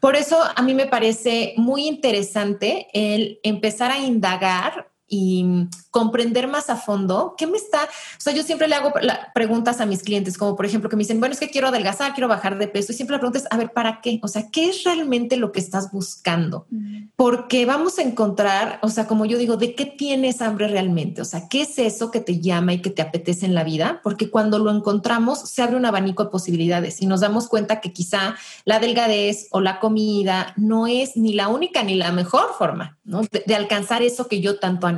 Por eso a mí me parece muy interesante el empezar a indagar y comprender más a fondo qué me está, o sea, yo siempre le hago preguntas a mis clientes, como por ejemplo que me dicen, bueno, es que quiero adelgazar, quiero bajar de peso, y siempre la pregunta es, a ver, ¿para qué? O sea, ¿qué es realmente lo que estás buscando? Porque vamos a encontrar, o sea, como yo digo, ¿de qué tienes hambre realmente? O sea, ¿qué es eso que te llama y que te apetece en la vida? Porque cuando lo encontramos, se abre un abanico de posibilidades y nos damos cuenta que quizá la delgadez o la comida no es ni la única ni la mejor forma ¿no? de alcanzar eso que yo tanto anhelo.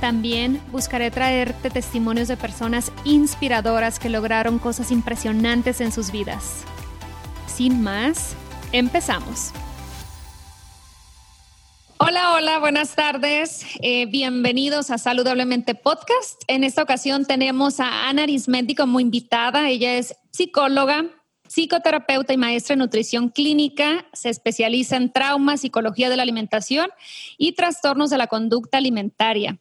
También buscaré traerte testimonios de personas inspiradoras que lograron cosas impresionantes en sus vidas. Sin más, empezamos. Hola, hola, buenas tardes. Eh, bienvenidos a Saludablemente Podcast. En esta ocasión tenemos a Ana Arismendi como invitada. Ella es psicóloga, psicoterapeuta y maestra en nutrición clínica, se especializa en trauma, psicología de la alimentación y trastornos de la conducta alimentaria.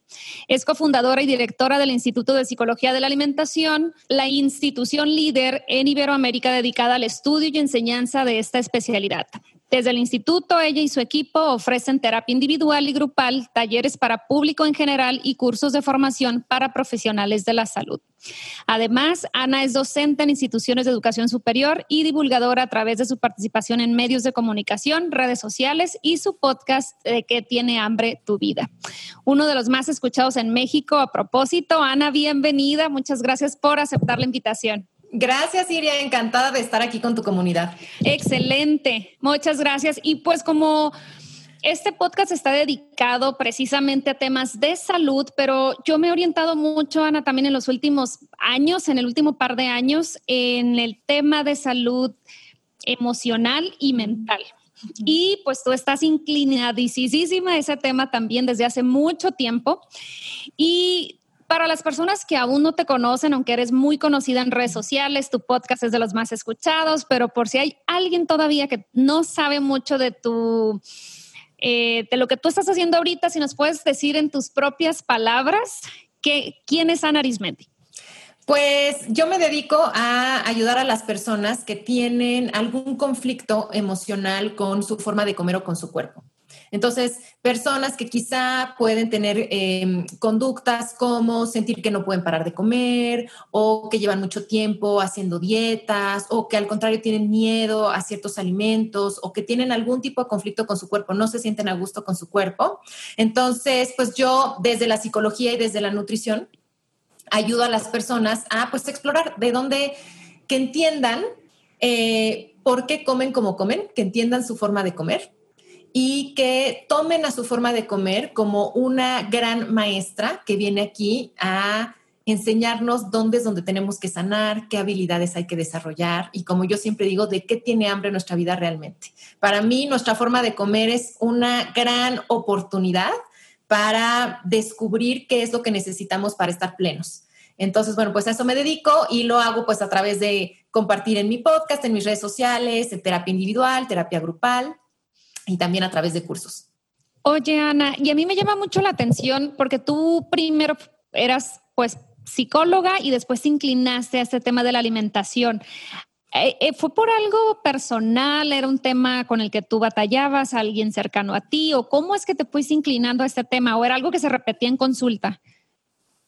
Es cofundadora y directora del Instituto de Psicología de la Alimentación, la institución líder en Iberoamérica dedicada al estudio y enseñanza de esta especialidad. Desde el instituto, ella y su equipo ofrecen terapia individual y grupal, talleres para público en general y cursos de formación para profesionales de la salud. Además, Ana es docente en instituciones de educación superior y divulgadora a través de su participación en medios de comunicación, redes sociales y su podcast de ¿Qué tiene hambre tu vida? Uno de los más escuchados en México. A propósito, Ana, bienvenida. Muchas gracias por aceptar la invitación. Gracias, Iria. Encantada de estar aquí con tu comunidad. Excelente. Muchas gracias. Y pues como este podcast está dedicado precisamente a temas de salud, pero yo me he orientado mucho, Ana, también en los últimos años, en el último par de años, en el tema de salud emocional y mental. Y pues tú estás inclinadísima a ese tema también desde hace mucho tiempo. Y para las personas que aún no te conocen, aunque eres muy conocida en redes sociales, tu podcast es de los más escuchados, pero por si hay alguien todavía que no sabe mucho de tu eh, de lo que tú estás haciendo ahorita, si nos puedes decir en tus propias palabras que, quién es Ana Arismendi. Pues yo me dedico a ayudar a las personas que tienen algún conflicto emocional con su forma de comer o con su cuerpo. Entonces, personas que quizá pueden tener em, conductas como sentir que no pueden parar de comer o que llevan mucho tiempo haciendo dietas o que al contrario tienen miedo a ciertos alimentos o que tienen algún tipo de conflicto con su cuerpo, no se sienten a gusto con su cuerpo. Entonces, pues yo desde la psicología y desde la nutrición ayudo a las personas a pues explorar de dónde, que entiendan eh, por qué comen como comen, que entiendan su forma de comer y que tomen a su forma de comer como una gran maestra que viene aquí a enseñarnos dónde es donde tenemos que sanar, qué habilidades hay que desarrollar y como yo siempre digo, de qué tiene hambre nuestra vida realmente. Para mí, nuestra forma de comer es una gran oportunidad para descubrir qué es lo que necesitamos para estar plenos. Entonces, bueno, pues a eso me dedico y lo hago pues a través de compartir en mi podcast, en mis redes sociales, en terapia individual, terapia grupal y también a través de cursos. Oye, Ana, y a mí me llama mucho la atención porque tú primero eras pues psicóloga y después te inclinaste a este tema de la alimentación. Eh, eh, ¿Fue por algo personal? ¿Era un tema con el que tú batallabas, alguien cercano a ti? ¿O cómo es que te fuiste inclinando a este tema? ¿O era algo que se repetía en consulta?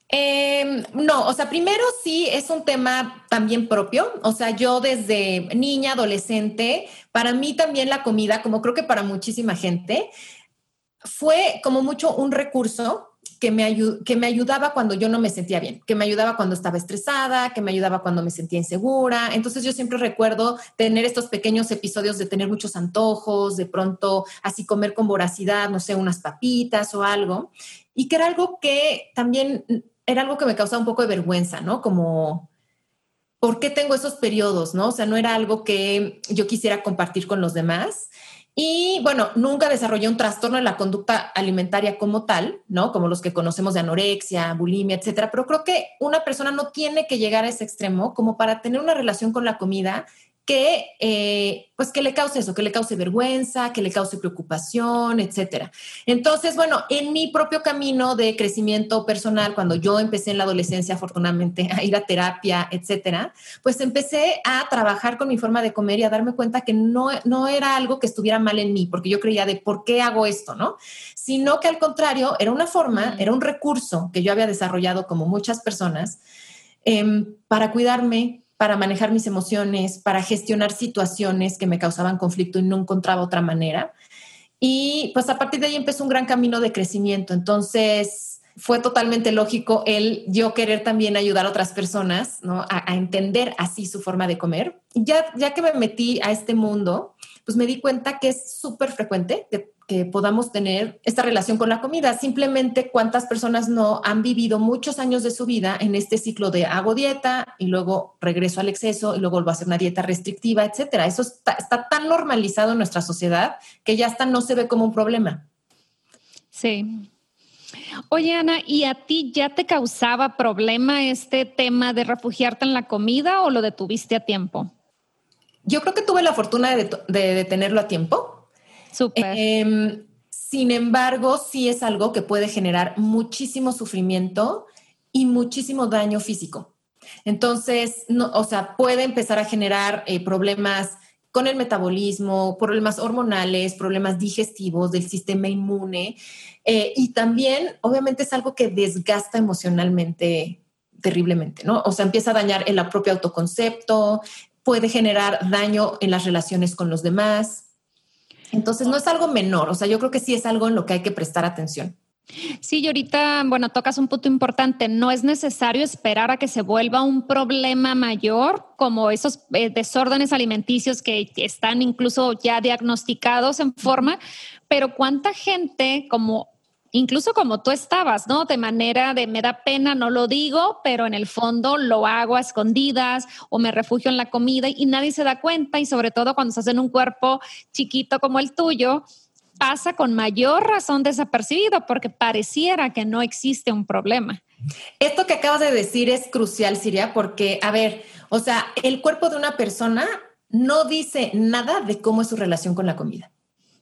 Em, no, o sea, primero sí es un tema también propio. O sea, yo desde niña, adolescente, para mí también la comida, como creo que para muchísima gente, fue como mucho un recurso que me, que me ayudaba cuando yo no me sentía bien, que me ayudaba cuando estaba estresada, que me ayudaba cuando me sentía insegura. Entonces yo siempre recuerdo tener estos pequeños episodios de tener muchos antojos, de pronto así comer con voracidad, no sé, unas papitas o algo. Y que era algo que también era algo que me causaba un poco de vergüenza, ¿no? Como, ¿por qué tengo esos periodos, no? O sea, no era algo que yo quisiera compartir con los demás. Y bueno, nunca desarrollé un trastorno en la conducta alimentaria como tal, ¿no? Como los que conocemos de anorexia, bulimia, etcétera. Pero creo que una persona no tiene que llegar a ese extremo como para tener una relación con la comida que, eh, pues que le cause eso, que le cause vergüenza, que le cause preocupación, etcétera. Entonces, bueno, en mi propio camino de crecimiento personal, cuando yo empecé en la adolescencia, afortunadamente, a ir a terapia, etcétera, pues empecé a trabajar con mi forma de comer y a darme cuenta que no, no era algo que estuviera mal en mí, porque yo creía de por qué hago esto, ¿no? Sino que al contrario, era una forma, era un recurso que yo había desarrollado como muchas personas em, para cuidarme, para manejar mis emociones, para gestionar situaciones que me causaban conflicto y no encontraba otra manera. Y pues a partir de ahí empezó un gran camino de crecimiento. Entonces fue totalmente lógico el yo querer también ayudar a otras personas ¿no? a, entender así su forma de comer. Ya, ya que me metí a este mundo, pues me di cuenta que es súper frecuente que podamos tener esta relación con la comida. Simplemente cuántas personas no han vivido muchos años de su vida en este ciclo de hago dieta y luego regreso al exceso y luego vuelvo a hacer una dieta restrictiva, etcétera. Eso está, está tan normalizado en nuestra sociedad que ya hasta no se ve como un problema. Sí. Oye, Ana, ¿y a ti ya te causaba problema este tema de refugiarte en la comida o lo detuviste a tiempo? Yo creo que tuve la fortuna de, de detenerlo a tiempo Em, sin embargo, sí es algo que puede generar muchísimo sufrimiento y muchísimo daño físico. Entonces, no, o sea, puede empezar a generar eh, problemas con el metabolismo, problemas hormonales, problemas digestivos del sistema inmune eh, y también, obviamente, es algo que desgasta emocionalmente terriblemente, ¿no? O sea, empieza a dañar el propio autoconcepto, puede generar daño en las relaciones con los demás. Entonces, no es algo menor, o sea, yo creo que sí es algo en lo que hay que prestar atención. Sí, y ahorita, bueno, tocas un punto importante. No es necesario esperar a que se vuelva un problema mayor, como esos eh, desórdenes alimenticios que están incluso ya diagnosticados en forma, pero cuánta gente, como incluso como tú estabas, ¿no? De manera de me da pena, no lo digo, pero en el fondo lo hago a escondidas o me refugio en la comida y nadie se da cuenta y sobre todo cuando estás en un cuerpo chiquito como el tuyo, pasa con mayor razón desapercibido porque pareciera que no existe un problema. Esto que acabas de decir es crucial, Siria, porque, a ver, o sea, el cuerpo de una persona no dice nada de cómo es su relación con la comida.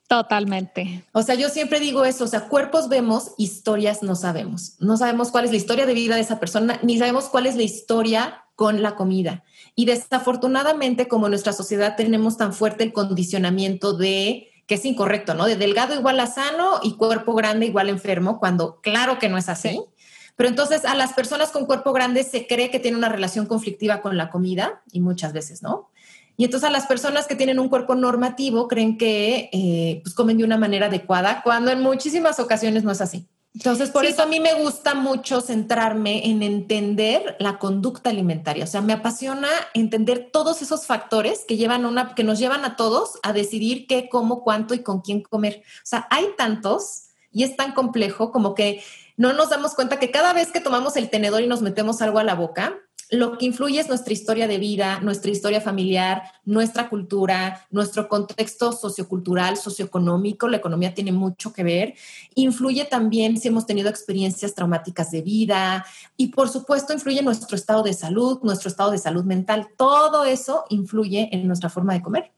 Totalmente. O sea, yo siempre digo eso, o sea, cuerpos vemos, historias no sabemos. No sabemos cuál es la historia de vida de esa persona, ni sabemos cuál es la historia con la comida. Y desafortunadamente, como en nuestra sociedad tenemos tan fuerte el condicionamiento de que es incorrecto, ¿no? De delgado igual a sano y cuerpo grande igual a enfermo, cuando claro que no es así. Pero entonces a las personas con cuerpo grande se cree que tienen una relación conflictiva con la comida y muchas veces no. Y entonces a las personas que tienen un cuerpo normativo creen que eh, pues comen de una manera adecuada, cuando en muchísimas ocasiones no es así. Entonces, por eso a mí me gusta mucho centrarme en entender la conducta alimentaria. O sea, me apasiona entender todos esos factores que llevan una, que nos llevan a todos a decidir qué, cómo, cuánto y con quién comer. O sea, hay tantos y es tan complejo como que no nos damos cuenta que cada vez que tomamos el tenedor y nos metemos algo a la boca, lo que influye es nuestra historia de vida, nuestra historia familiar, nuestra cultura, nuestro contexto sociocultural, socioeconómico. La economía tiene mucho que ver. Influye también si hemos tenido experiencias traumáticas de vida y, por supuesto, influye nuestro estado de salud, nuestro estado de salud mental. Todo eso influye en nuestra forma de comer.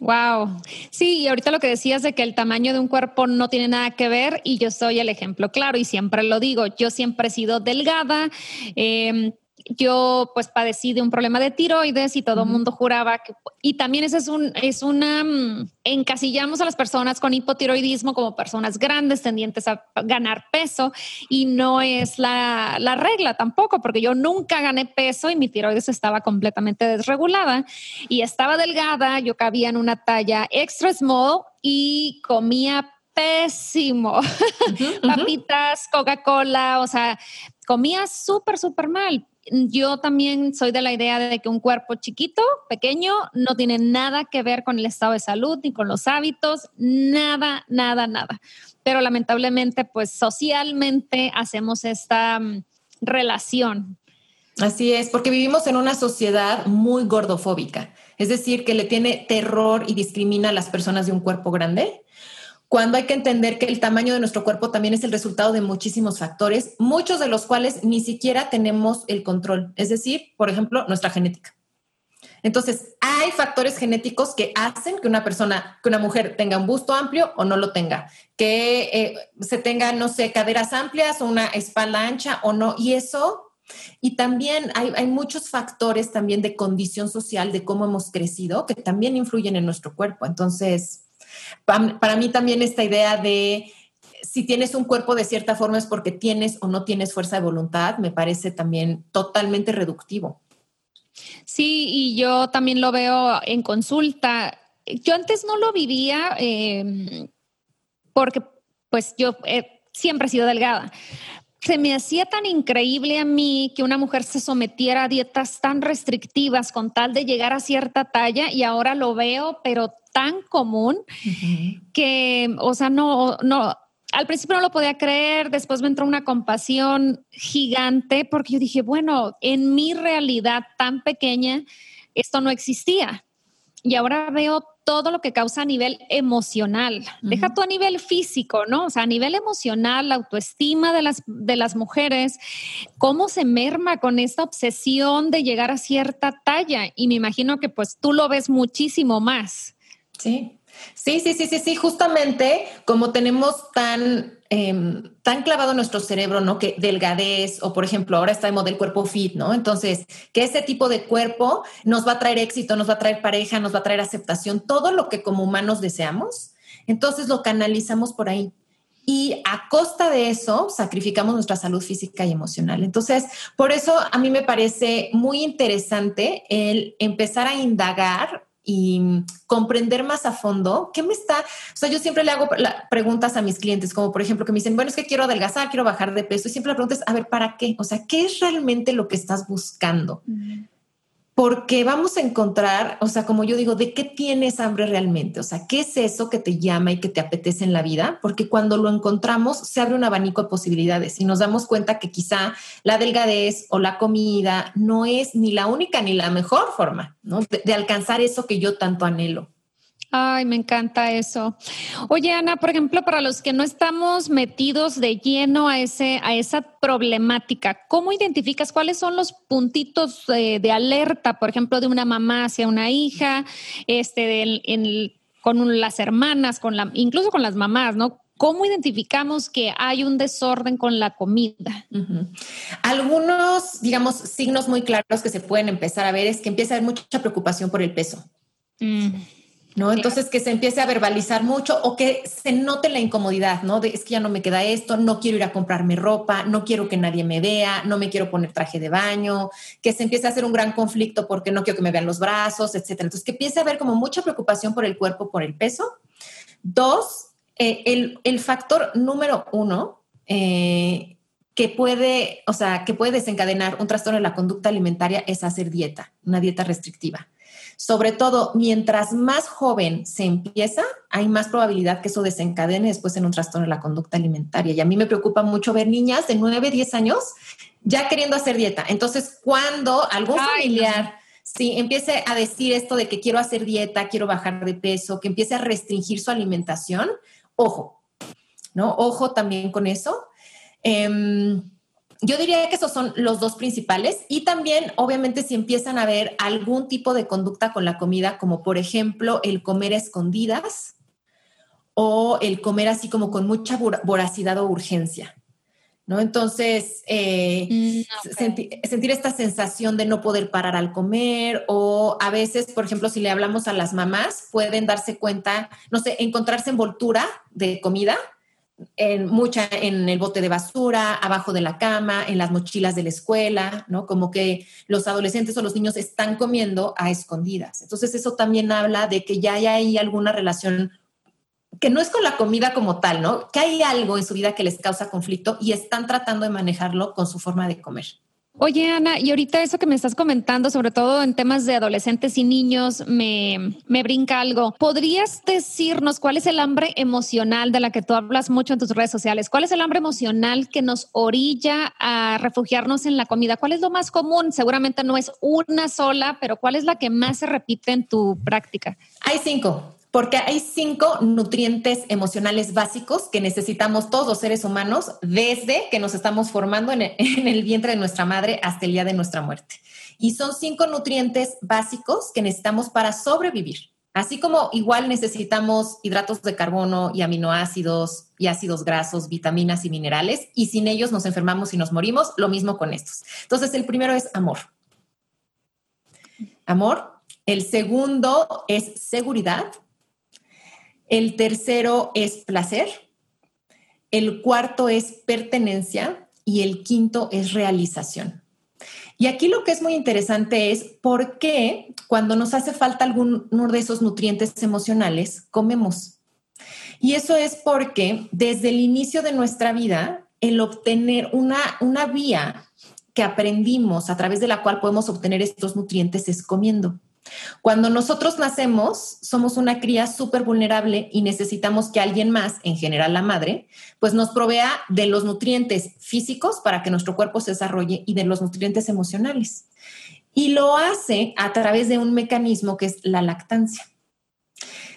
Wow. Sí, y ahorita lo que decías de que el tamaño de un cuerpo no tiene nada que ver y yo soy el ejemplo claro y siempre lo digo, yo siempre he sido delgada, eh, yo pues padecí de un problema de tiroides y todo el mundo juraba que, y también ese es un, es una, mm, encasillamos a las personas con hipotiroidismo como personas grandes tendientes a ganar peso y no es la, la regla tampoco, porque yo nunca gané peso y mi tiroides estaba completamente desregulada y estaba delgada, yo cabía en una talla extra small y comía pésimo. Papitas, Coca-Cola, o sea, comía súper, súper mal. Yo también soy de la idea de que un cuerpo chiquito, pequeño, no tiene nada que ver con el estado de salud ni con los hábitos, nada, nada, nada. Pero lamentablemente, pues socialmente hacemos esta mm, relación. Así es, porque vivimos en una sociedad muy gordofóbica, es decir, que le tiene terror y discrimina a las personas de un cuerpo grande cuando hay que entender que el tamaño de nuestro cuerpo también es el resultado de muchísimos factores, muchos de los cuales ni siquiera tenemos el control, es decir, por ejemplo, nuestra genética. Entonces, hay factores genéticos que hacen que una persona, que una mujer tenga un busto amplio o no lo tenga, que eh, se tenga, no sé, caderas amplias o una espalda ancha o no. Y eso, y también hay, hay muchos factores también de condición social, de cómo hemos crecido, que también influyen en nuestro cuerpo. Entonces, para mí también esta idea de si tienes un cuerpo de cierta forma es porque tienes o no tienes fuerza de voluntad, me parece también totalmente reductivo. Sí, y yo también lo veo en consulta. Yo antes no lo vivía em, porque pues yo siempre he sido delgada. Se me hacía tan increíble a mí que una mujer se sometiera a dietas tan restrictivas con tal de llegar a cierta talla y ahora lo veo, pero tan común que, o sea, no, no, al principio no lo podía creer, después me entró una compasión gigante porque yo dije, bueno, en mi realidad tan pequeña, esto no existía. Y ahora veo todo lo que causa a nivel emocional. Deja tú a nivel físico, ¿no? O sea, a nivel emocional, la autoestima de las, de las mujeres, cómo se merma con esta obsesión de llegar a cierta talla. Y me imagino que pues tú lo ves muchísimo más. Sí, sí, sí, sí, sí, sí, justamente como tenemos tan, em, tan clavado nuestro cerebro, ¿no? Que delgadez o, por ejemplo, ahora está de moda cuerpo fit, ¿no? Entonces, que ese tipo de cuerpo nos va a traer éxito, nos va a traer pareja, nos va a traer aceptación, todo lo que como humanos deseamos, entonces lo canalizamos por ahí. Y a costa de eso sacrificamos nuestra salud física y emocional. Entonces, por eso a mí me parece muy interesante el empezar a indagar y comprender más a fondo qué me está, o sea, yo siempre le hago preguntas a mis clientes, como por ejemplo que me dicen, bueno, es que quiero adelgazar, quiero bajar de peso, y siempre la pregunta es, a ver, ¿para qué? O sea, ¿qué es realmente lo que estás buscando? Porque vamos a encontrar, o sea, como yo digo, ¿de qué tienes hambre realmente? O sea, ¿qué es eso que te llama y que te apetece en la vida? Porque cuando lo encontramos, se abre un abanico de posibilidades y nos damos cuenta que quizá la delgadez o la comida no es ni la única ni la mejor forma de alcanzar eso que yo tanto anhelo. Ay, me encanta eso. Oye, Ana, por ejemplo, para los que no estamos metidos de lleno a, ese, a esa problemática, ¿cómo identificas cuáles son los puntitos de, alerta, por ejemplo, de una mamá hacia una hija, este, con las hermanas, con la, incluso con las mamás, ¿no? ¿Cómo identificamos que hay un desorden con la comida? Algunos, digamos, signos muy claros que se pueden empezar a ver es que empieza a haber mucha preocupación por el peso. Mm. ¿No? Entonces que se empiece a verbalizar mucho o que se note la incomodidad, ¿no? De es que ya no me queda esto, no quiero ir a comprarme ropa, no quiero que nadie me vea, no me quiero poner traje de baño, que se empiece a hacer un gran conflicto porque no quiero que me vean los brazos, etcétera. Entonces que empiece a haber como mucha preocupación por el cuerpo, por el peso. Dos, eh, el, factor número uno eh, que puede, o sea, que puede desencadenar un trastorno de la conducta alimentaria es hacer dieta, una dieta restrictiva. Sobre todo, mientras más joven se empieza, hay más probabilidad que eso desencadene después en un trastorno de la conducta alimentaria. Y a mí me preocupa mucho ver niñas de 9, 10 años ya queriendo hacer dieta. Entonces, cuando algún familiar... Sí, empiece a decir esto de que quiero hacer dieta, quiero bajar de peso, que empiece a restringir su alimentación, ojo, ¿no? Ojo también con eso. Em, yo diría que esos son los dos principales y también obviamente si empiezan a ver algún tipo de conducta con la comida, como por ejemplo el comer a escondidas o el comer así como con mucha voracidad o urgencia. ¿No? Entonces, eh, mm, sentir esta sensación de no poder parar al comer o a veces, por ejemplo, si le hablamos a las mamás, pueden darse cuenta, no sé, encontrarse envoltura de comida en mucha en el bote de basura, abajo de la cama, en las mochilas de la escuela, ¿no? Como que los adolescentes o los niños están comiendo a escondidas. Entonces eso también habla de que ya hay alguna relación que no es con la comida como tal, ¿no? Que hay algo en su vida que les causa conflicto y están tratando de manejarlo con su forma de comer. Oye, Ana, y ahorita eso que me estás comentando, sobre todo en temas de adolescentes y niños, me, me, brinca algo. ¿Podrías decirnos cuál es el hambre emocional de la que tú hablas mucho en tus redes sociales? ¿Cuál es el hambre emocional que nos orilla a refugiarnos en la comida? ¿Cuál es lo más común? Seguramente no es una sola, pero ¿cuál es la que más se repite en tu práctica? Hay cinco porque hay cinco nutrientes emocionales básicos que necesitamos todos los seres humanos desde que nos estamos formando en el, vientre de nuestra madre hasta el día de nuestra muerte. Y son cinco nutrientes básicos que necesitamos para sobrevivir. Así como igual necesitamos hidratos de carbono y aminoácidos y ácidos grasos, vitaminas y minerales, y sin ellos nos enfermamos y nos morimos, lo mismo con estos. Entonces, el primero es amor. Amor. El segundo es seguridad. El tercero es placer. El cuarto es pertenencia y el quinto es realización. Y aquí lo que es muy interesante es por qué cuando nos hace falta alguno de esos nutrientes emocionales, comemos. Y eso es porque desde el inicio de nuestra vida, el obtener una, una vía que aprendimos a través de la cual podemos obtener estos nutrientes es comiendo. Cuando nosotros nacemos, somos una cría súper vulnerable y necesitamos que alguien más, en general la madre, pues nos provea de los nutrientes físicos para que nuestro cuerpo se desarrolle y de los nutrientes emocionales. Y lo hace a través de un mecanismo que es la lactancia.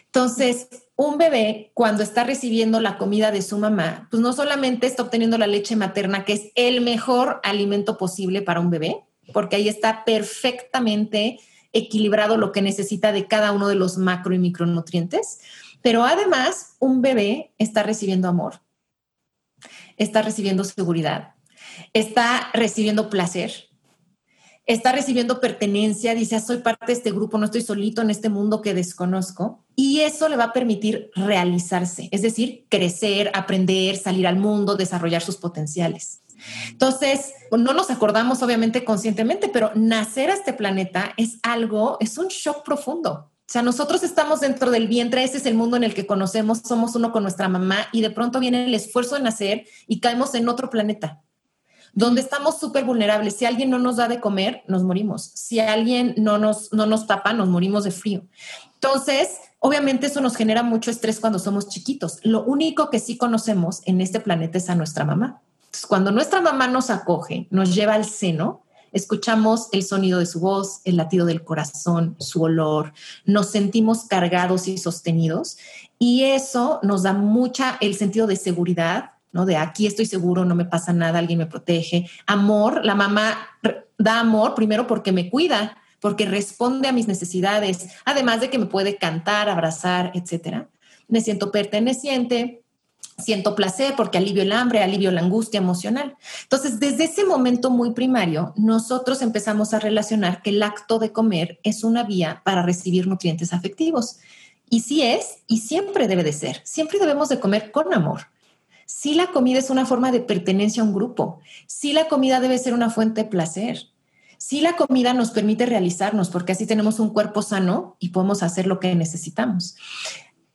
Entonces, un bebé cuando está recibiendo la comida de su mamá, pues no solamente está obteniendo la leche materna, que es el mejor alimento posible para un bebé, porque ahí está perfectamente equilibrado lo que necesita de cada uno de los macro y micronutrientes, pero además un bebé está recibiendo amor, está recibiendo seguridad, está recibiendo placer, está recibiendo pertenencia, dice, ah, soy parte de este grupo, no estoy solito en este mundo que desconozco. Y eso le va a permitir realizarse, es decir, crecer, aprender, salir al mundo, desarrollar sus potenciales. Entonces, no nos acordamos obviamente conscientemente, pero nacer a este planeta es algo, es un shock profundo. O sea, nosotros estamos dentro del vientre, ese es el mundo en el que conocemos, somos uno con nuestra mamá y de pronto viene el esfuerzo de nacer y caemos en otro planeta donde estamos súper vulnerables. Si alguien no nos da de comer, nos morimos. Si alguien no nos, no nos tapa, nos morimos de frío. Entonces, obviamente eso nos genera mucho estrés cuando somos chiquitos. Lo único que sí conocemos en este planeta es a nuestra mamá cuando nuestra mamá nos acoge, nos lleva al seno, escuchamos el sonido de su voz, el latido del corazón, su olor, nos sentimos cargados y sostenidos y eso nos da mucha el sentido de seguridad, ¿no? De aquí estoy seguro, no me pasa nada, alguien me protege. Amor, la mamá da amor primero porque me cuida, porque responde a mis necesidades, además de que me puede cantar, abrazar, etcétera. Me siento perteneciente, siento placer porque alivio el hambre, alivio la angustia emocional. Entonces, desde ese momento muy primario, nosotros empezamos a relacionar que el acto de comer es una vía para recibir nutrientes afectivos. Y sí es, y siempre debe de ser. Siempre debemos de comer con amor. Sí la comida es una forma de pertenencia a un grupo. Sí la comida debe ser una fuente de placer. Sí la comida nos permite realizarnos porque así tenemos un cuerpo sano y podemos hacer lo que necesitamos.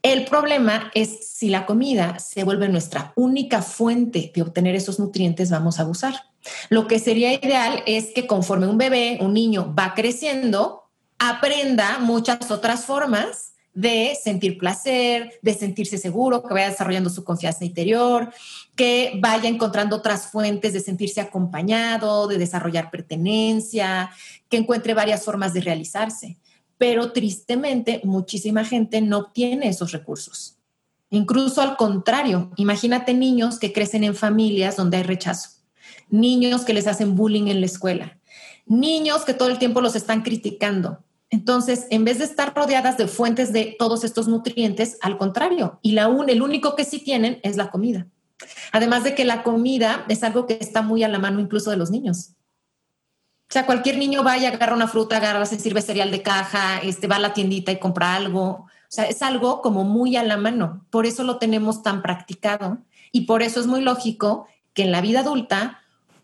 El problema es si la comida se vuelve nuestra única fuente de obtener esos nutrientes, vamos a abusar. Lo que sería ideal es que conforme un bebé, un niño va creciendo, aprenda muchas otras formas de sentir placer, de sentirse seguro, que vaya desarrollando su confianza interior, que vaya encontrando otras fuentes de sentirse acompañado, de desarrollar pertenencia, que encuentre varias formas de realizarse pero tristemente muchísima gente no obtiene esos recursos. Incluso al contrario, imagínate niños que crecen en familias donde hay rechazo, niños que les hacen bullying en la escuela, niños que todo el tiempo los están criticando. Entonces, en vez de estar rodeadas de fuentes de todos estos nutrientes, al contrario, y la un, el único que sí tienen es la comida. Además de que la comida es algo que está muy a la mano incluso de los niños. O sea, cualquier niño va y agarra una fruta, agarra, se sirve cereal de caja, este, va a la tiendita y compra algo. O sea, es algo como muy a la mano. Por eso lo tenemos tan practicado. Y por eso es muy lógico que en la vida adulta,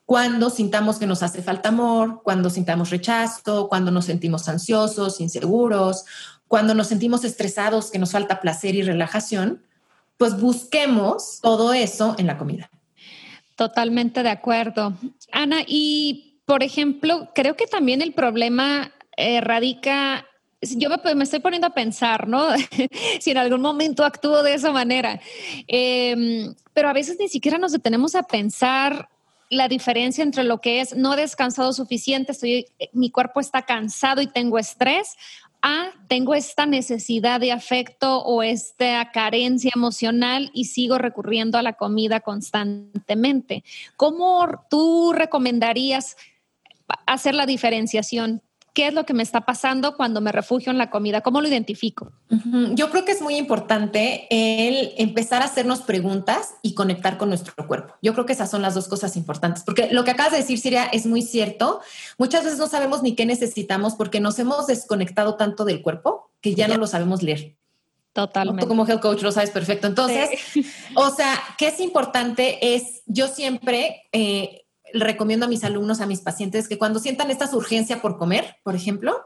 cuando sintamos que nos hace falta amor, cuando sintamos rechazo, cuando nos sentimos ansiosos, inseguros, cuando nos sentimos estresados, que nos falta placer y relajación, pues busquemos todo eso en la comida. Totalmente de acuerdo. Ana, y por ejemplo, creo que también el problema eh, radica yo me, estoy poniendo a pensar, ¿no? si en algún momento actúo de esa manera. Em, pero a veces ni siquiera nos detenemos a pensar la diferencia entre lo que es no he descansado suficiente, estoy, mi cuerpo está cansado y tengo estrés, a tengo esta necesidad de afecto o esta carencia emocional y sigo recurriendo a la comida constantemente. ¿Cómo tú recomendarías hacer la diferenciación? qué es lo que me está pasando cuando me refugio en la comida, cómo lo identifico. Yo creo que es muy importante el empezar a hacernos preguntas y conectar con nuestro cuerpo. Yo creo que esas son las dos cosas importantes, porque lo que acabas de decir, Siria, es muy cierto. Muchas veces no sabemos ni qué necesitamos porque nos hemos desconectado tanto del cuerpo que ya no lo sabemos leer. Totalmente. Tú como health coach lo sabes perfecto. Entonces, o sea, qué es importante es, yo siempre eh, recomiendo a mis alumnos, a mis pacientes, que cuando sientan esta urgencia por comer, por ejemplo,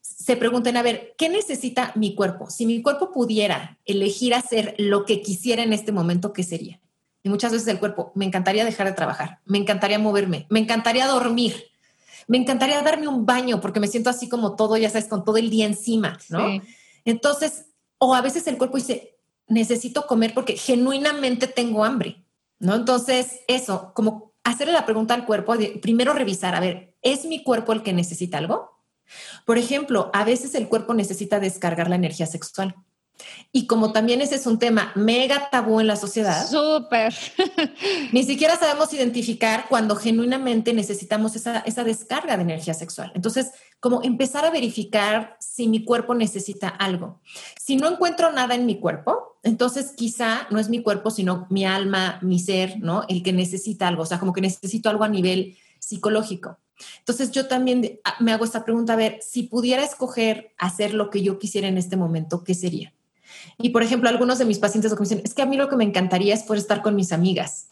se pregunten, a ver, ¿qué necesita mi cuerpo? Si mi cuerpo pudiera elegir hacer lo que quisiera en este momento, ¿qué sería? Y muchas veces el cuerpo, me encantaría dejar de trabajar, me encantaría moverme, me encantaría dormir, me encantaría darme un baño porque me siento así como todo, ya sabes, con todo el día encima, ¿no? Entonces, o a veces el cuerpo dice, necesito comer porque genuinamente tengo hambre, ¿no? Entonces, eso, como hacerle la pregunta al cuerpo, primero revisar, a ver, ¿es mi cuerpo el que necesita algo? Por ejemplo, a veces el cuerpo necesita descargar la energía sexual. Y como también ese es un tema mega tabú en la sociedad. Súper. ni siquiera sabemos identificar cuando genuinamente necesitamos esa, esa descarga de energía sexual. Entonces, como empezar a verificar si mi cuerpo necesita algo. Si no encuentro nada en mi cuerpo, entonces quizá no es mi cuerpo, sino mi alma, mi ser, ¿no? El que necesita algo, o sea, como que necesito algo a nivel psicológico. Entonces yo también ah, me hago esta pregunta, a ver, si pudiera escoger hacer lo que yo quisiera en este momento, ¿qué sería? Y por ejemplo, algunos de mis pacientes lo que me dicen, es que a mí lo que me encantaría es poder estar con mis amigas.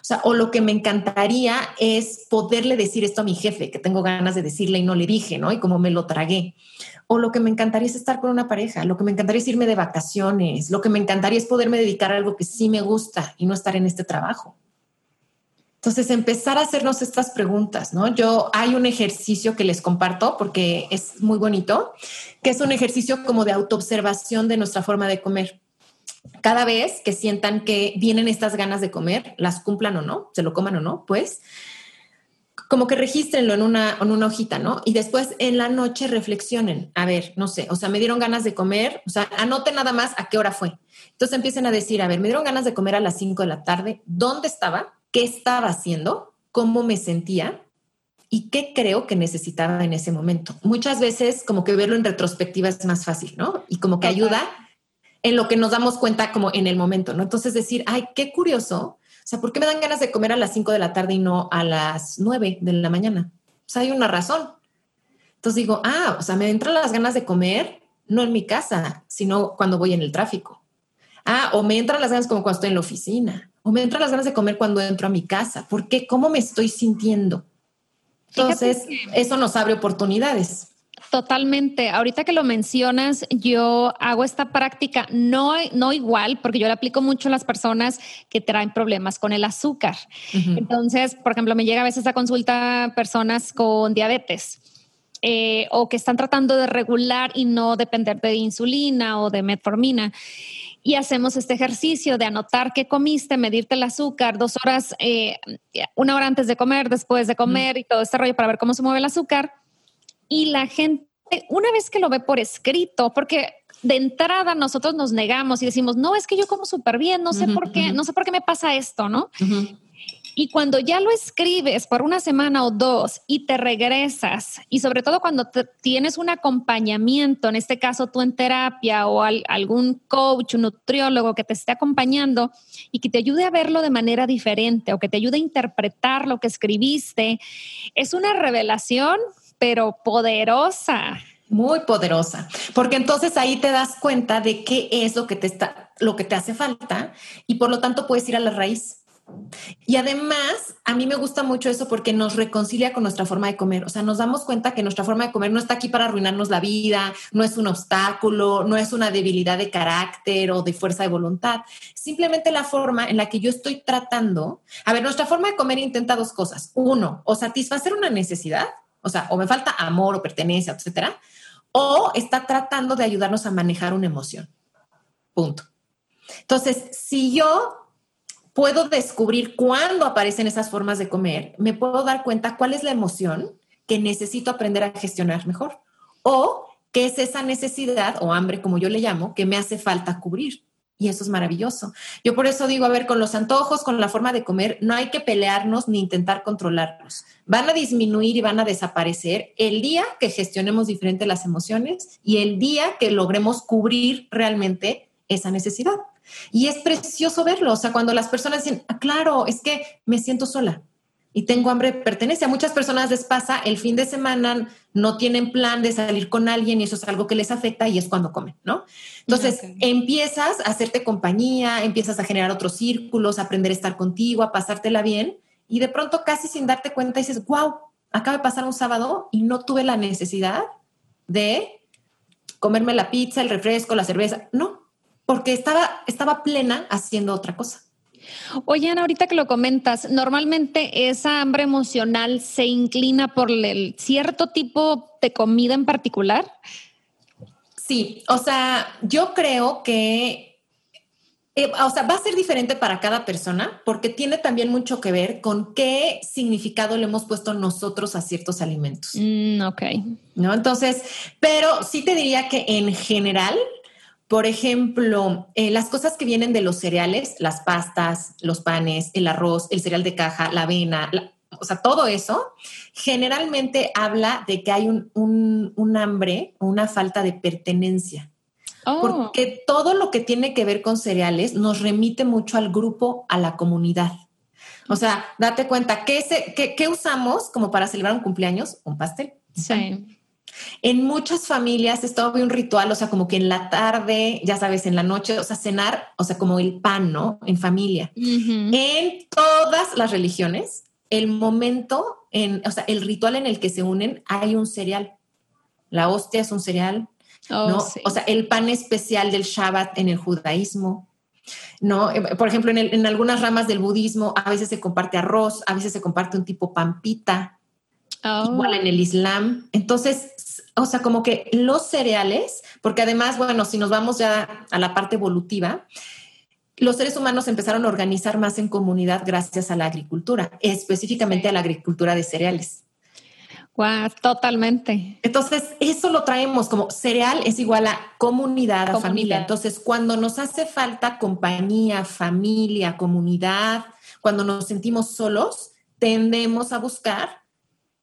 O sea, o lo que me encantaría es poderle decir esto a mi jefe, que tengo ganas de decirle y no le dije, ¿no? Y como me lo tragué. O lo que me encantaría es estar con una pareja, lo que me encantaría es irme de vacaciones, lo que me encantaría es poderme dedicar a algo que sí me gusta y no estar en este trabajo. Entonces, empezar a hacernos estas preguntas, ¿no? Yo hay un ejercicio que les comparto porque es muy bonito, que es un ejercicio como de autoobservación de nuestra forma de comer. Cada vez que sientan que vienen estas ganas de comer, las cumplan o no, se lo coman o no, pues como que regístrenlo en una, en una hojita, ¿no? Y después en la noche reflexionen. A ver, no sé, o sea, me dieron ganas de comer, o sea, anoten nada más a qué hora fue. Entonces empiecen a decir, a ver, me dieron ganas de comer a las 5 de la tarde, ¿dónde estaba? Qué estaba haciendo, cómo me sentía y qué creo que necesitaba en ese momento. Muchas veces como que verlo en retrospectiva es más fácil, ¿no? Y como que ayuda en lo que nos damos cuenta como en el momento, ¿no? Entonces decir, ay, qué curioso. O sea, ¿por qué me dan ganas de comer a las 5 de la tarde y no a las 9 de la mañana? O sea, hay una razón. Entonces digo, ah, o sea, me entran las ganas de comer no en mi casa, sino cuando voy en el tráfico. Ah, o me entran las ganas como cuando estoy en la oficina o me entran las ganas de comer cuando entro a mi casa. ¿Por qué? ¿Cómo me estoy sintiendo? Entonces, eso nos abre oportunidades. Totalmente. Ahorita que lo mencionas, yo hago esta práctica no, no igual, porque yo la aplico mucho a las personas que traen problemas con el azúcar. Entonces, por ejemplo, me llega a veces a consulta personas con diabetes. Eh, o que están tratando de regular y no depender de insulina o de metformina y hacemos este ejercicio de anotar qué comiste, medirte el azúcar, dos horas, eh, una hora antes de comer, después de comer y todo este rollo para ver cómo se mueve el azúcar. Y la gente, una vez que lo ve por escrito, porque de entrada nosotros nos negamos y decimos, no, es que yo como súper bien, no sé por qué, no sé por qué me pasa esto, ¿no? Y cuando ya lo escribes por una semana o dos y te regresas, y sobre todo cuando tienes un acompañamiento, en este caso tú en terapia o algún coach, un nutriólogo que te esté acompañando y que te ayude a verlo de manera diferente o que te ayude a interpretar lo que escribiste, es una revelación, pero poderosa. Muy poderosa, porque entonces ahí te das cuenta de qué es lo que te está, lo que te hace falta y por lo tanto puedes ir a la raíz. Y además, a mí me gusta mucho eso porque nos reconcilia con nuestra forma de comer. O sea, nos damos cuenta que nuestra forma de comer no está aquí para arruinarnos la vida, no es un obstáculo, no es una debilidad de carácter o de fuerza de voluntad. Simplemente la forma en la que yo estoy tratando. A ver, nuestra forma de comer intenta dos cosas. Uno, o satisfacer una necesidad, o sea, o me falta amor o pertenencia, etcétera, o está tratando de ayudarnos a manejar una emoción. Punto. Entonces, si yo puedo descubrir cuándo aparecen esas formas de comer, me puedo dar cuenta cuál es la emoción que necesito aprender a gestionar mejor o qué es esa necesidad o hambre, como yo le llamo, que me hace falta cubrir. Y eso es maravilloso. Yo por eso digo, a ver, con los antojos, con la forma de comer, no hay que pelearnos ni intentar controlarlos. Van a disminuir y van a desaparecer el día que gestionemos diferente las emociones y el día que logremos cubrir realmente esa necesidad. Y es precioso verlo, o sea, cuando las personas dicen, ah, claro, es que me siento sola y tengo hambre pertenece. A muchas personas les pasa el fin de semana, no tienen plan de salir con alguien y eso es algo que les afecta y es cuando comen, ¿no? Entonces empiezas a hacerte compañía, empiezas a generar otros círculos, a aprender a estar contigo, a pasártela bien y de pronto casi sin darte cuenta dices, wow, acaba de pasar un sábado y no tuve la necesidad de comerme la pizza, el refresco, la cerveza. No, porque estaba, estaba plena haciendo otra cosa. Oye, Ana, ahorita que lo comentas, normalmente esa hambre emocional se inclina por el cierto tipo de comida en particular. Sí, o sea, yo creo que, eh, o sea, va a ser diferente para cada persona porque tiene también mucho que ver con qué significado le hemos puesto nosotros a ciertos alimentos. Mm, ok. ¿No? Entonces, pero sí te diría que en general por ejemplo, eh, las cosas que vienen de los cereales, las pastas, los panes, el arroz, el cereal de caja, la avena, o sea, todo eso, generalmente habla de que hay un, un, un hambre, una falta de pertenencia. Oh. Porque todo lo que tiene que ver con cereales nos remite mucho al grupo, a la comunidad. O sea, date cuenta, ¿qué, se, qué, qué usamos como para celebrar un cumpleaños? Un pastel. Sí. En muchas familias es todo un ritual, o sea, como que en la tarde, ya sabes, en la noche, o sea, cenar, o sea, como el pan, ¿no? En familia. En todas las religiones, el momento, en, o sea, el ritual en el que se unen, hay un cereal. La hostia es un cereal, oh, ¿no? O sea, el pan especial del Shabbat en el judaísmo, ¿no? Eh, por ejemplo, en, en, algunas ramas del budismo a veces se comparte arroz, a veces se comparte un tipo pampita, igual en el Islam. Entonces, o sea, como que los cereales, porque además, bueno, si nos vamos ya a la parte evolutiva, los seres humanos empezaron a organizar más en comunidad gracias a la agricultura, específicamente a la agricultura de cereales. Wow, totalmente. Entonces, eso lo traemos como cereal es igual a comunidad, a familia. Entonces, cuando nos hace falta compañía, familia, comunidad, cuando nos sentimos solos, tendemos a buscar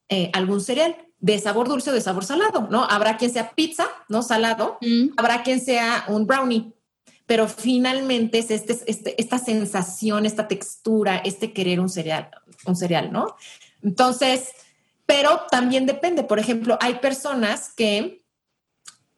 eh, algún cereal de sabor dulce o de sabor salado, ¿no? Habrá quien sea pizza, ¿no? Salado, mm. habrá quien sea un brownie, pero finalmente es este, este, esta sensación, esta textura, este querer un cereal, un cereal, ¿no? Entonces, pero también depende, por ejemplo, hay personas que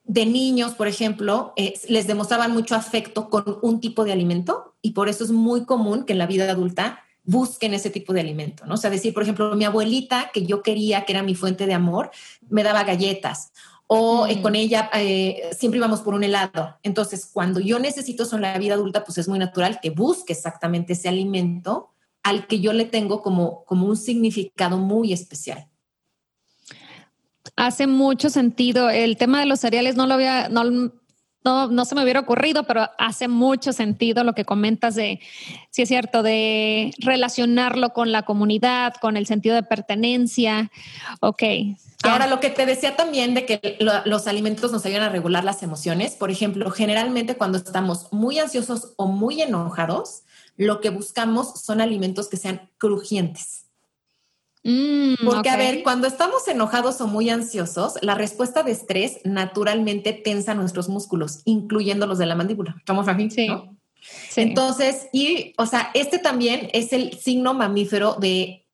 de niños, por ejemplo, eh, les demostraban mucho afecto con un tipo de alimento y por eso es muy común que en la vida adulta busquen ese tipo de alimento, ¿no? O sea, decir, por ejemplo, mi abuelita, que yo quería, que era mi fuente de amor, me daba galletas o eh, mm. con ella eh, siempre íbamos por un helado. Entonces, cuando yo necesito eso en la vida adulta, pues es muy natural que busque exactamente ese alimento al que yo le tengo como, como un significado muy especial. Hace mucho sentido. El tema de los cereales no lo había, no, no, no se me hubiera ocurrido, pero hace mucho sentido lo que comentas de, si es cierto, de relacionarlo con la comunidad, con el sentido de pertenencia. Ok. Ahora, lo que te decía también de que los alimentos nos ayudan a regular las emociones, por ejemplo, generalmente cuando estamos muy ansiosos o muy enojados, lo que buscamos son alimentos que sean crujientes. Mm, Porque, a ver, cuando estamos enojados o muy ansiosos, la respuesta de estrés naturalmente tensa nuestros músculos, incluyendo los de la mandíbula. ¿Estamos aquí? Sí. Entonces, y, o sea, este también es el signo mamífero de,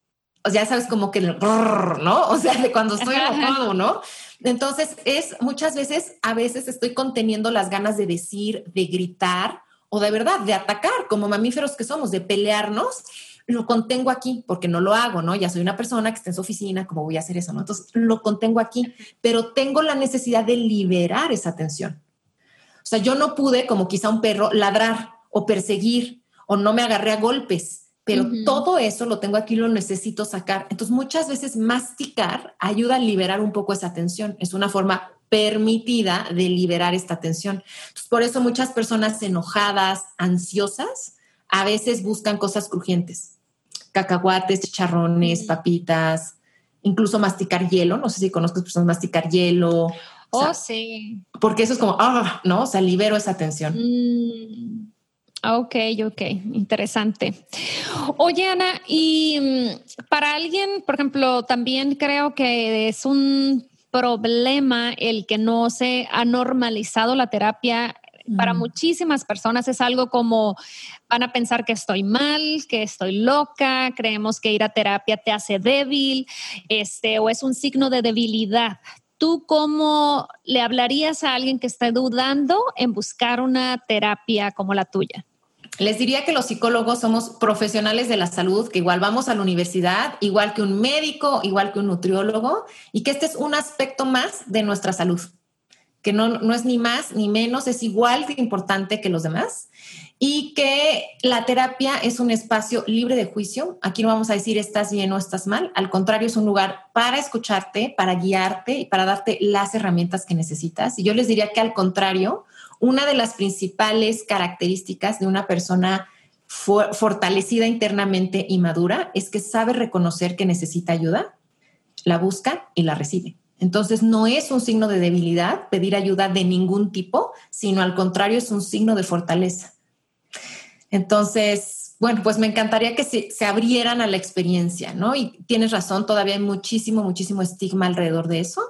o sea, ya sabes, como que el, ¿no? O sea, de cuando estoy enojado, ¿no? Entonces, es muchas veces, a veces estoy conteniendo las ganas de decir, de gritar o de verdad de atacar como mamíferos que somos, de pelearnos, lo contengo aquí porque no lo hago, ¿no? Ya soy una persona que está en su oficina, ¿cómo voy a hacer eso, no? Entonces lo contengo aquí, pero tengo la necesidad de liberar esa tensión. O sea, yo no pude, como quizá un perro, ladrar o perseguir o no me agarré a golpes, pero todo eso lo tengo aquí, lo necesito sacar. Entonces muchas veces masticar ayuda a liberar un poco esa tensión. Es una forma permitida de liberar esta tensión. por eso muchas personas enojadas, ansiosas, a veces buscan cosas crujientes, cacahuates, chicharrones, papitas, incluso masticar hielo. No sé si conozco personas masticar hielo. Oh, sí. Porque eso es como, ah, ¿no? O sea, libero esa tensión. Mm. Ok, ok, interesante. Oye, Ana, y mm, para alguien, por ejemplo, también creo que es un problema el que no se ha normalizado la terapia. Para muchísimas personas es algo como van a pensar que estoy mal, que estoy loca, creemos que ir a terapia te hace débil, este, o es un signo de debilidad. ¿Tú cómo le hablarías a alguien que está dudando en buscar una terapia como la tuya? Les diría que los psicólogos somos profesionales de la salud, que igual vamos a la universidad, igual que un médico, igual que un nutriólogo, y que este es un aspecto más de nuestra salud, que no, no es ni más ni menos, es igual de importante que los demás, y que la terapia es un espacio libre de juicio. Aquí no vamos a decir estás bien o estás mal, al contrario, es un lugar para escucharte, para guiarte y para darte las herramientas que necesitas. Y yo les diría que al contrario, una de las principales características de una persona fortalecida internamente y madura es que sabe reconocer que necesita ayuda, la busca y la recibe. Entonces no es un signo de debilidad pedir ayuda de ningún tipo, sino al contrario es un signo de fortaleza. Entonces, bueno, pues me encantaría que se, se, abrieran a la experiencia, ¿no? Y tienes razón, todavía hay muchísimo, muchísimo estigma alrededor de eso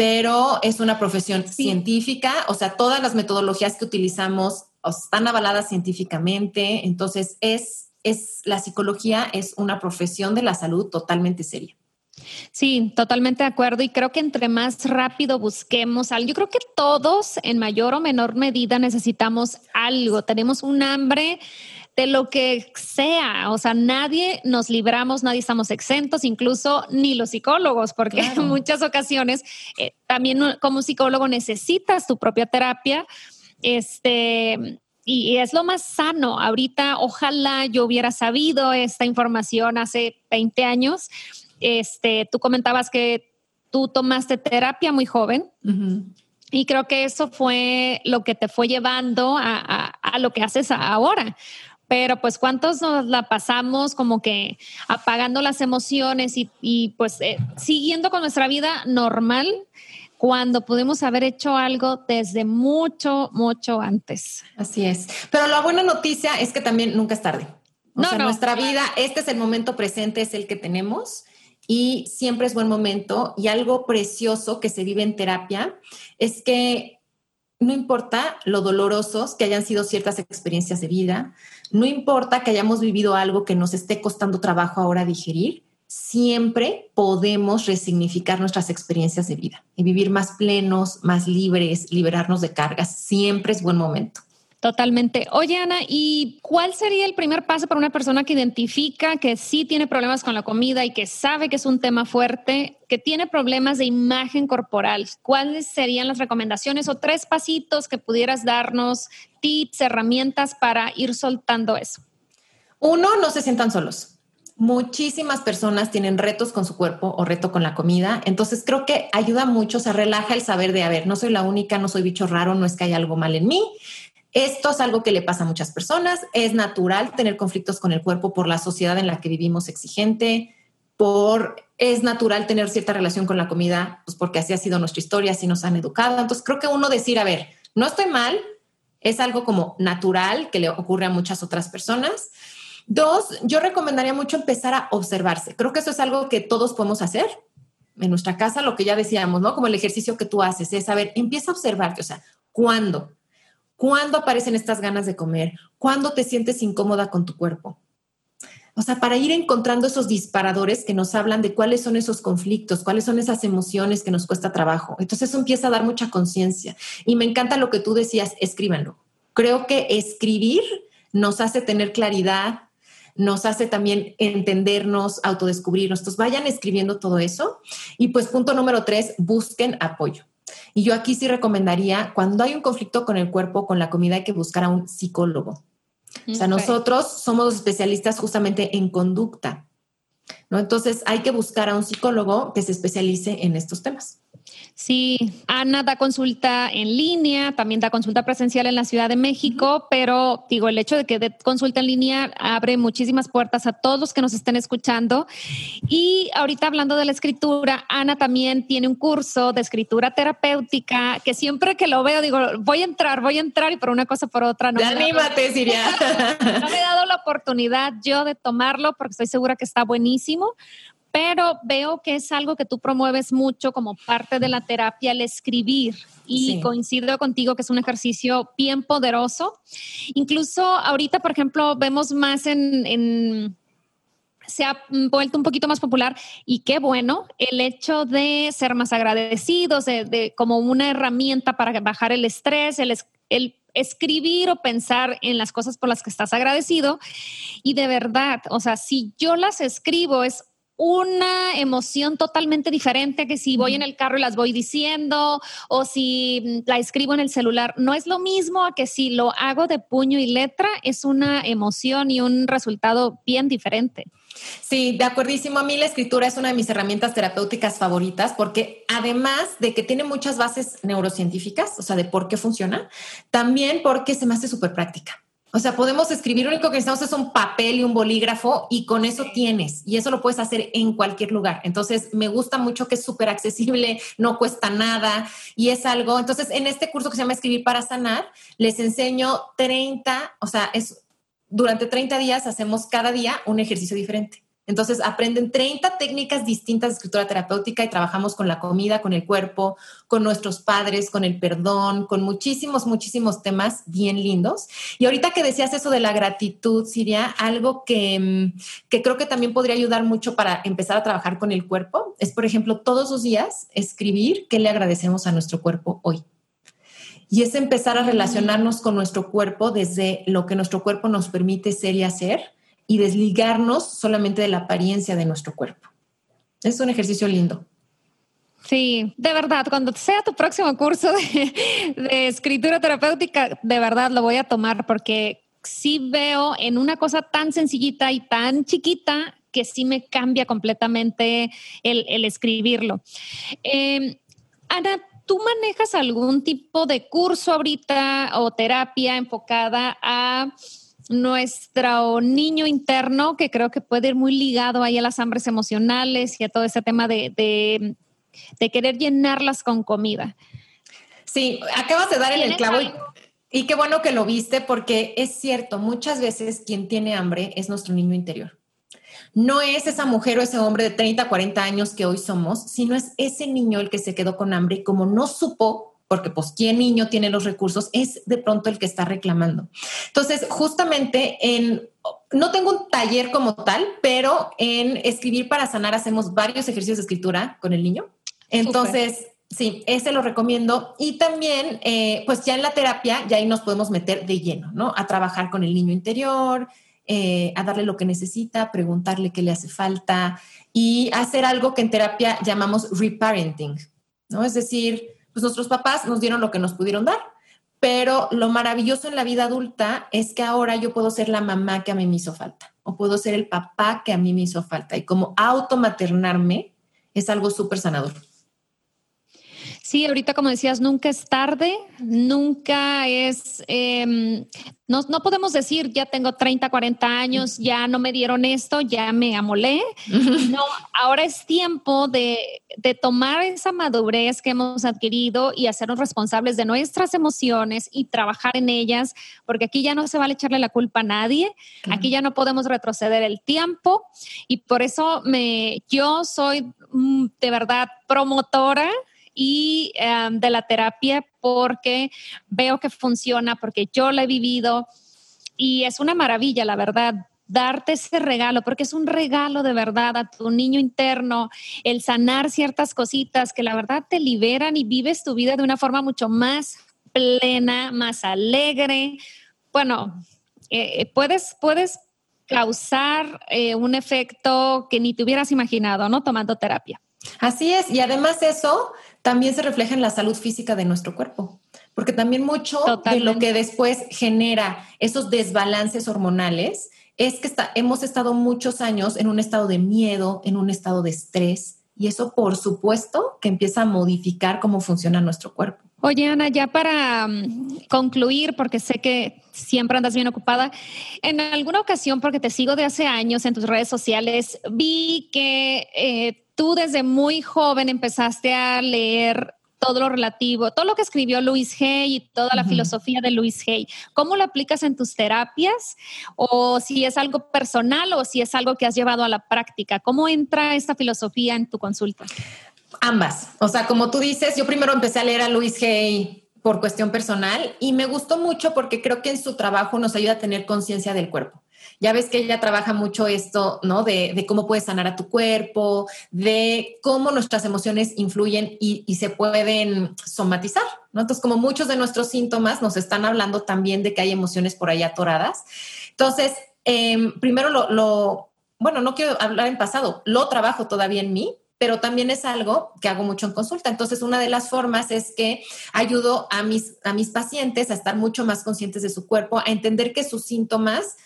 pero es una profesión científica, o sea, todas las metodologías que utilizamos están avaladas científicamente, entonces es, es la psicología es una profesión de la salud totalmente seria. Sí, totalmente de acuerdo. Y creo que entre más rápido busquemos algo, yo creo que todos en mayor o menor medida necesitamos algo. Tenemos un hambre de lo que sea. O sea, nadie nos libramos, nadie estamos exentos, incluso ni los psicólogos, porque en muchas ocasiones eh, también como psicólogo necesitas tu propia terapia. Este, y es lo más sano. Ahorita, ojalá yo hubiera sabido esta información hace 20 años. Este, tú comentabas que tú tomaste terapia muy joven. Y creo que eso fue lo que te fue llevando a, a lo que haces ahora pero pues cuántos nos la pasamos como que apagando las emociones y, pues eh, siguiendo con nuestra vida normal cuando pudimos haber hecho algo desde mucho, mucho antes. Así es. Pero la buena noticia es que también nunca es tarde. O sea, nuestra vida, este es el momento presente, es el que tenemos y siempre es buen momento. Y algo precioso que se vive en terapia es que no importa lo dolorosos que hayan sido ciertas experiencias de vida, no importa que hayamos vivido algo que nos esté costando trabajo ahora digerir, siempre podemos resignificar nuestras experiencias de vida y vivir más plenos, más libres, liberarnos de cargas. Siempre es buen momento. Totalmente. Oye, Ana, ¿y cuál sería el primer paso para una persona que identifica que sí tiene problemas con la comida y que sabe que es un tema fuerte, que tiene problemas de imagen corporal? ¿Cuáles serían las recomendaciones o tres pasitos que pudieras darnos, tips, herramientas para ir soltando eso? Uno, no se sientan solos. Muchísimas personas tienen retos con su cuerpo o reto con la comida. Entonces creo que ayuda mucho, se relaja el saber de, a ver, no soy la única, no soy bicho raro, no es que hay algo mal en mí esto es algo que le pasa a muchas personas. Es natural tener conflictos con el cuerpo por la sociedad en la que vivimos exigente, por es natural tener cierta relación con la comida, pues porque así ha sido nuestra historia, así nos han educado. Entonces creo que uno decir, a ver, no estoy mal, es algo como natural que le ocurre a muchas otras personas. Dos, yo recomendaría mucho empezar a observarse. Creo que eso es algo que todos podemos hacer en nuestra casa, lo que ya decíamos, ¿no? Como el ejercicio que tú haces, es, a ver, empieza a observarte, o sea, ¿cuándo? ¿Cuándo aparecen estas ganas de comer? ¿Cuándo te sientes incómoda con tu cuerpo? O sea, para ir encontrando esos disparadores que nos hablan de cuáles son esos conflictos, cuáles son esas emociones que nos cuesta trabajo. Entonces eso empieza a dar mucha conciencia. Y me encanta lo que tú decías, escríbanlo. Creo que escribir nos hace tener claridad, nos hace también entendernos, autodescubrirnos. Entonces vayan escribiendo todo eso. Y pues punto número tres, busquen apoyo. Y yo aquí sí recomendaría, cuando hay un conflicto con el cuerpo, con la comida, hay que buscar a un psicólogo. O sea, nosotros somos especialistas justamente en conducta, ¿no? Entonces hay que buscar a un psicólogo que se especialice en estos temas. Sí, Ana da consulta en línea, también da consulta presencial en la Ciudad de México, pero digo, el hecho de que dé consulta en línea abre muchísimas puertas a todos los que nos estén escuchando. Y ahorita hablando de la escritura, Ana también tiene un curso de escritura terapéutica que siempre que lo veo digo, voy a entrar, voy a entrar y por una cosa por otra no. Anímate, Siria. no me he dado la oportunidad yo de tomarlo porque estoy segura que está buenísimo pero veo que es algo que tú promueves mucho como parte de la terapia, el escribir. Y coincido contigo que es un ejercicio bien poderoso. Incluso ahorita, por ejemplo, vemos más en, se ha vuelto un poquito más popular y qué bueno el hecho de ser más agradecidos, de, como una herramienta para bajar el estrés, el, el escribir o pensar en las cosas por las que estás agradecido. Y de verdad, o sea, si yo las escribo es una emoción totalmente diferente que si voy en el carro y las voy diciendo o si mm, la escribo en el celular. No es lo mismo a que si lo hago de puño y letra, es una emoción y un resultado bien diferente. Sí, de acuerdísimo. A mí la escritura es una de mis herramientas terapéuticas favoritas porque además de que tiene muchas bases neurocientíficas, o sea, de por qué funciona, también porque se me hace súper práctica. O sea, podemos escribir, lo único que necesitamos es un papel y un bolígrafo y con eso tienes y eso lo puedes hacer en cualquier lugar. Entonces, me gusta mucho que es súper accesible, no cuesta nada y es algo. Entonces, en este curso que se llama Escribir para Sanar, les enseño 30, o sea, es durante 30 días hacemos cada día un ejercicio diferente. Entonces aprenden 30 técnicas distintas de escritura terapéutica y trabajamos con la comida, con el cuerpo, con nuestros padres, con el perdón, con muchísimos, muchísimos temas bien lindos. Y ahorita que decías eso de la gratitud, Siria, algo que, mm, que creo que también podría ayudar mucho para empezar a trabajar con el cuerpo es, por ejemplo, todos los días escribir qué le agradecemos a nuestro cuerpo hoy. Y es empezar a relacionarnos con nuestro cuerpo desde lo que nuestro cuerpo nos permite ser y hacer y desligarnos solamente de la apariencia de nuestro cuerpo. Es un ejercicio lindo. Sí, de verdad, cuando sea tu próximo curso de, escritura terapéutica, de verdad lo voy a tomar porque sí veo en una cosa tan sencillita y tan chiquita que sí me cambia completamente el, escribirlo. Em, Ana, ¿tú manejas algún tipo de curso ahorita o terapia enfocada a nuestro niño interno, que creo que puede ir muy ligado ahí a las hambres emocionales y a todo ese tema de, de, querer llenarlas con comida. Sí, acabas de dar el clavo. Y, qué bueno que lo viste porque es cierto, muchas veces quien tiene hambre es nuestro niño interior. No es esa mujer o ese hombre de 30, 40 años que hoy somos, sino es ese niño el que se quedó con hambre y como no supo porque pues quién niño tiene los recursos, es de pronto el que está reclamando. Entonces, justamente en, no tengo un taller como tal, pero en Escribir para Sanar hacemos varios ejercicios de escritura con el niño. Entonces, sí, ese lo recomiendo. Y también, eh, pues ya en la terapia, ya ahí nos podemos meter de lleno, ¿no? A trabajar con el niño interior, eh, a darle lo que necesita, preguntarle qué le hace falta y hacer algo que en terapia llamamos reparenting, ¿no? Es decir, pues nuestros papás nos dieron lo que nos pudieron dar. Pero lo maravilloso en la vida adulta es que ahora yo puedo ser la mamá que a mí me hizo falta o puedo ser el papá que a mí me hizo falta. Y como automaternarme es algo súper sanador. Sí, ahorita como decías, nunca es tarde, nunca es, em, no, no, podemos decir ya tengo 30, 40 años, ya no me dieron esto, ya me amolé. No, ahora es tiempo de, de, tomar esa madurez que hemos adquirido y hacernos responsables de nuestras emociones y trabajar en ellas, porque aquí ya no se vale echarle la culpa a nadie, aquí ya no podemos retroceder el tiempo y por eso me, yo soy mm, de verdad promotora y em, de la terapia porque veo que funciona, porque yo la he vivido y es una maravilla, la verdad darte ese regalo, porque es un regalo de verdad a tu niño interno, el sanar ciertas cositas que la verdad te liberan y vives tu vida de una forma mucho más plena, más alegre. Bueno, eh, puedes, puedes causar eh, un efecto que ni te hubieras imaginado, ¿no? Tomando terapia. Así es, y además eso también se refleja en la salud física de nuestro cuerpo, porque también mucho de lo que después genera esos desbalances hormonales es que hemos estado muchos años en un estado de miedo, en un estado de estrés, y eso por supuesto que empieza a modificar cómo funciona nuestro cuerpo. Oye, Ana, ya para mm, concluir, porque sé que siempre andas bien ocupada, en alguna ocasión, porque te sigo de hace años en tus redes sociales, vi que eh, tú desde muy joven empezaste a leer todo lo relativo, todo lo que escribió Luis Hay y toda la filosofía de Luis Hay. ¿Cómo lo aplicas en tus terapias? O si es algo personal o si es algo que has llevado a la práctica. ¿Cómo entra esta filosofía en tu consulta? Ambas. O sea, como tú dices, yo primero empecé a leer a Luis Hay por cuestión personal y me gustó mucho porque creo que en su trabajo nos ayuda a tener conciencia del cuerpo. Ya ves que ella trabaja mucho esto, ¿no? De, cómo puedes sanar a tu cuerpo, de cómo nuestras emociones influyen y, se pueden somatizar, ¿no? Entonces, como muchos de nuestros síntomas nos están hablando también de que hay emociones por ahí atoradas. Entonces, em, primero lo, bueno, no quiero hablar en pasado, lo trabajo todavía en mí, pero también es algo que hago mucho en consulta. Entonces, una de las formas es que ayudo a mis, a mis pacientes a estar mucho más conscientes de su cuerpo, a entender que sus síntomas,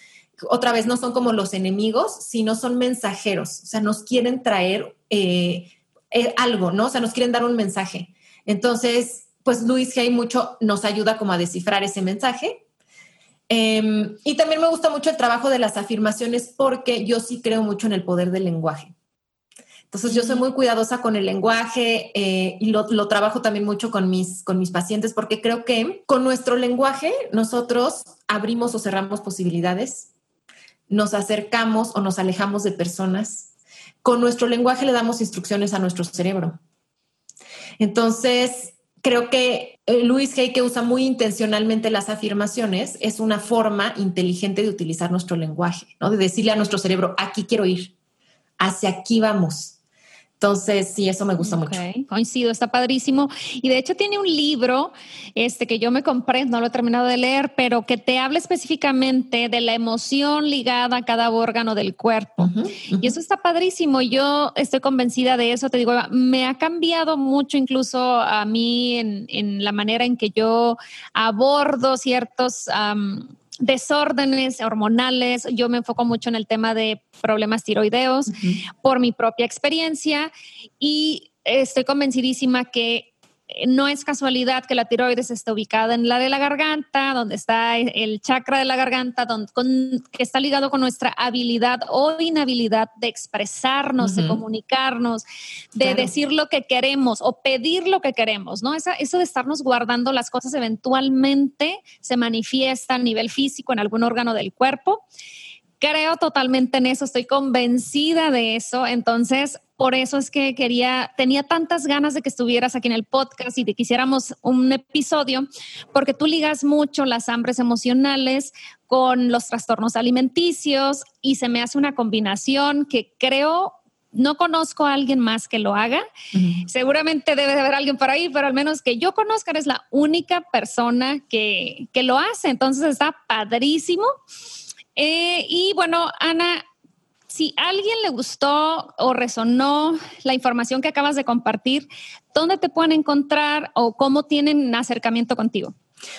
otra vez, no son como los enemigos, sino son mensajeros. O sea, nos quieren traer eh, eh, algo, ¿no? O sea, nos quieren dar un mensaje. Entonces, pues Luis Hay mucho nos ayuda como a descifrar ese mensaje. Em, y también me gusta mucho el trabajo de las afirmaciones porque yo sí creo mucho en el poder del lenguaje. Entonces yo soy muy cuidadosa con el lenguaje eh, y lo, trabajo también mucho con mis, con mis pacientes porque creo que con nuestro lenguaje nosotros abrimos o cerramos posibilidades, nos acercamos o nos alejamos de personas. Con nuestro lenguaje le damos instrucciones a nuestro cerebro. Entonces, creo que eh, Luis Hay, que usa muy intencionalmente las afirmaciones, es una forma inteligente de utilizar nuestro lenguaje, ¿no? De decirle a nuestro cerebro, aquí quiero ir, hacia aquí vamos. Entonces, sí, eso me gusta mucho. Coincido, está padrísimo. Y de hecho tiene un libro este, que yo me compré, no lo he terminado de leer, pero que te habla específicamente de la emoción ligada a cada órgano del cuerpo. Y eso está padrísimo. Yo estoy convencida de eso. Te digo, me ha cambiado mucho incluso a mí en, en la manera en que yo abordo ciertos desórdenes hormonales. Yo me enfoco mucho en el tema de problemas tiroideos por mi propia experiencia y estoy convencidísima que no es casualidad que la tiroides esté ubicada en la de la garganta, donde está el chakra de la garganta, donde, que está ligado con nuestra habilidad o inhabilidad de expresarnos, de comunicarnos, de decir lo que queremos o pedir lo que queremos, ¿no? eso de estarnos guardando las cosas eventualmente se manifiesta a nivel físico en algún órgano del cuerpo creo totalmente en eso, estoy convencida de eso. Entonces, por eso es que quería, tenía tantas ganas de que estuvieras aquí en el podcast y de que hiciéramos un episodio, porque tú ligas mucho las hambres emocionales con los trastornos alimenticios y se me hace una combinación que creo no conozco a alguien más que lo haga. Seguramente debe de haber alguien por ahí, pero al menos que yo conozca, eres la única persona que, que lo hace. Entonces está padrísimo. Eh, y bueno, Ana, si a alguien le gustó o resonó la información que acabas de compartir, ¿dónde te pueden encontrar o cómo tienen acercamiento contigo?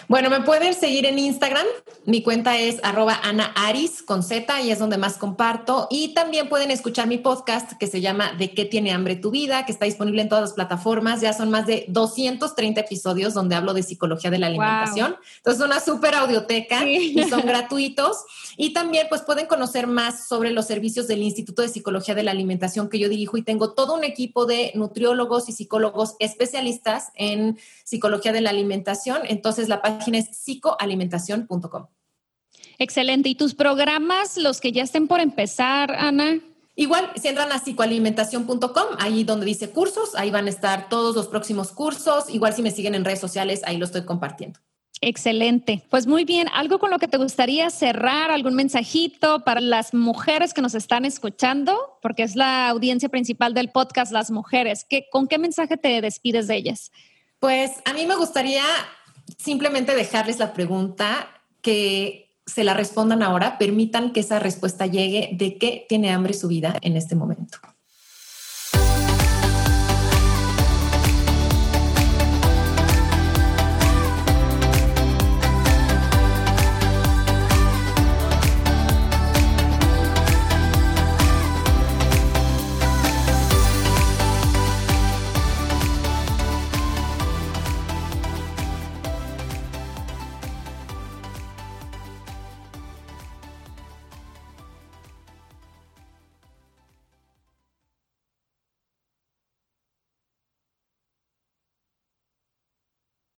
Bueno, me pueden seguir en Instagram. Mi cuenta es arroba Ana Aris con Z y es donde más comparto. Y también pueden escuchar mi podcast que se llama ¿De qué tiene hambre tu vida? que está disponible en todas las plataformas. Ya son más de 230 episodios donde hablo de psicología de la alimentación. Entonces, una súper audioteca y son gratuitos. Y también pues pueden conocer más sobre los servicios del Instituto de Psicología de la Alimentación que yo dirijo y tengo todo un equipo de nutriólogos y psicólogos especialistas en psicología de la alimentación. Entonces, la página es psicoalimentación.com. Excelente. ¿Y tus programas, los que ya estén por empezar, Ana? Igual, si entran a psicoalimentación.com, ahí donde dice cursos, ahí van a estar todos los próximos cursos. Igual si me siguen en redes sociales, ahí lo estoy compartiendo. Excelente. Pues muy bien, algo con lo que te gustaría cerrar, algún mensajito para las mujeres que nos están escuchando, porque es la audiencia principal del podcast, las mujeres. ¿Qué, ¿Con qué mensaje te despides de ellas? Pues a mí me gustaría simplemente dejarles la pregunta que se la respondan ahora, permitan que esa respuesta llegue de qué tiene hambre su vida en este momento.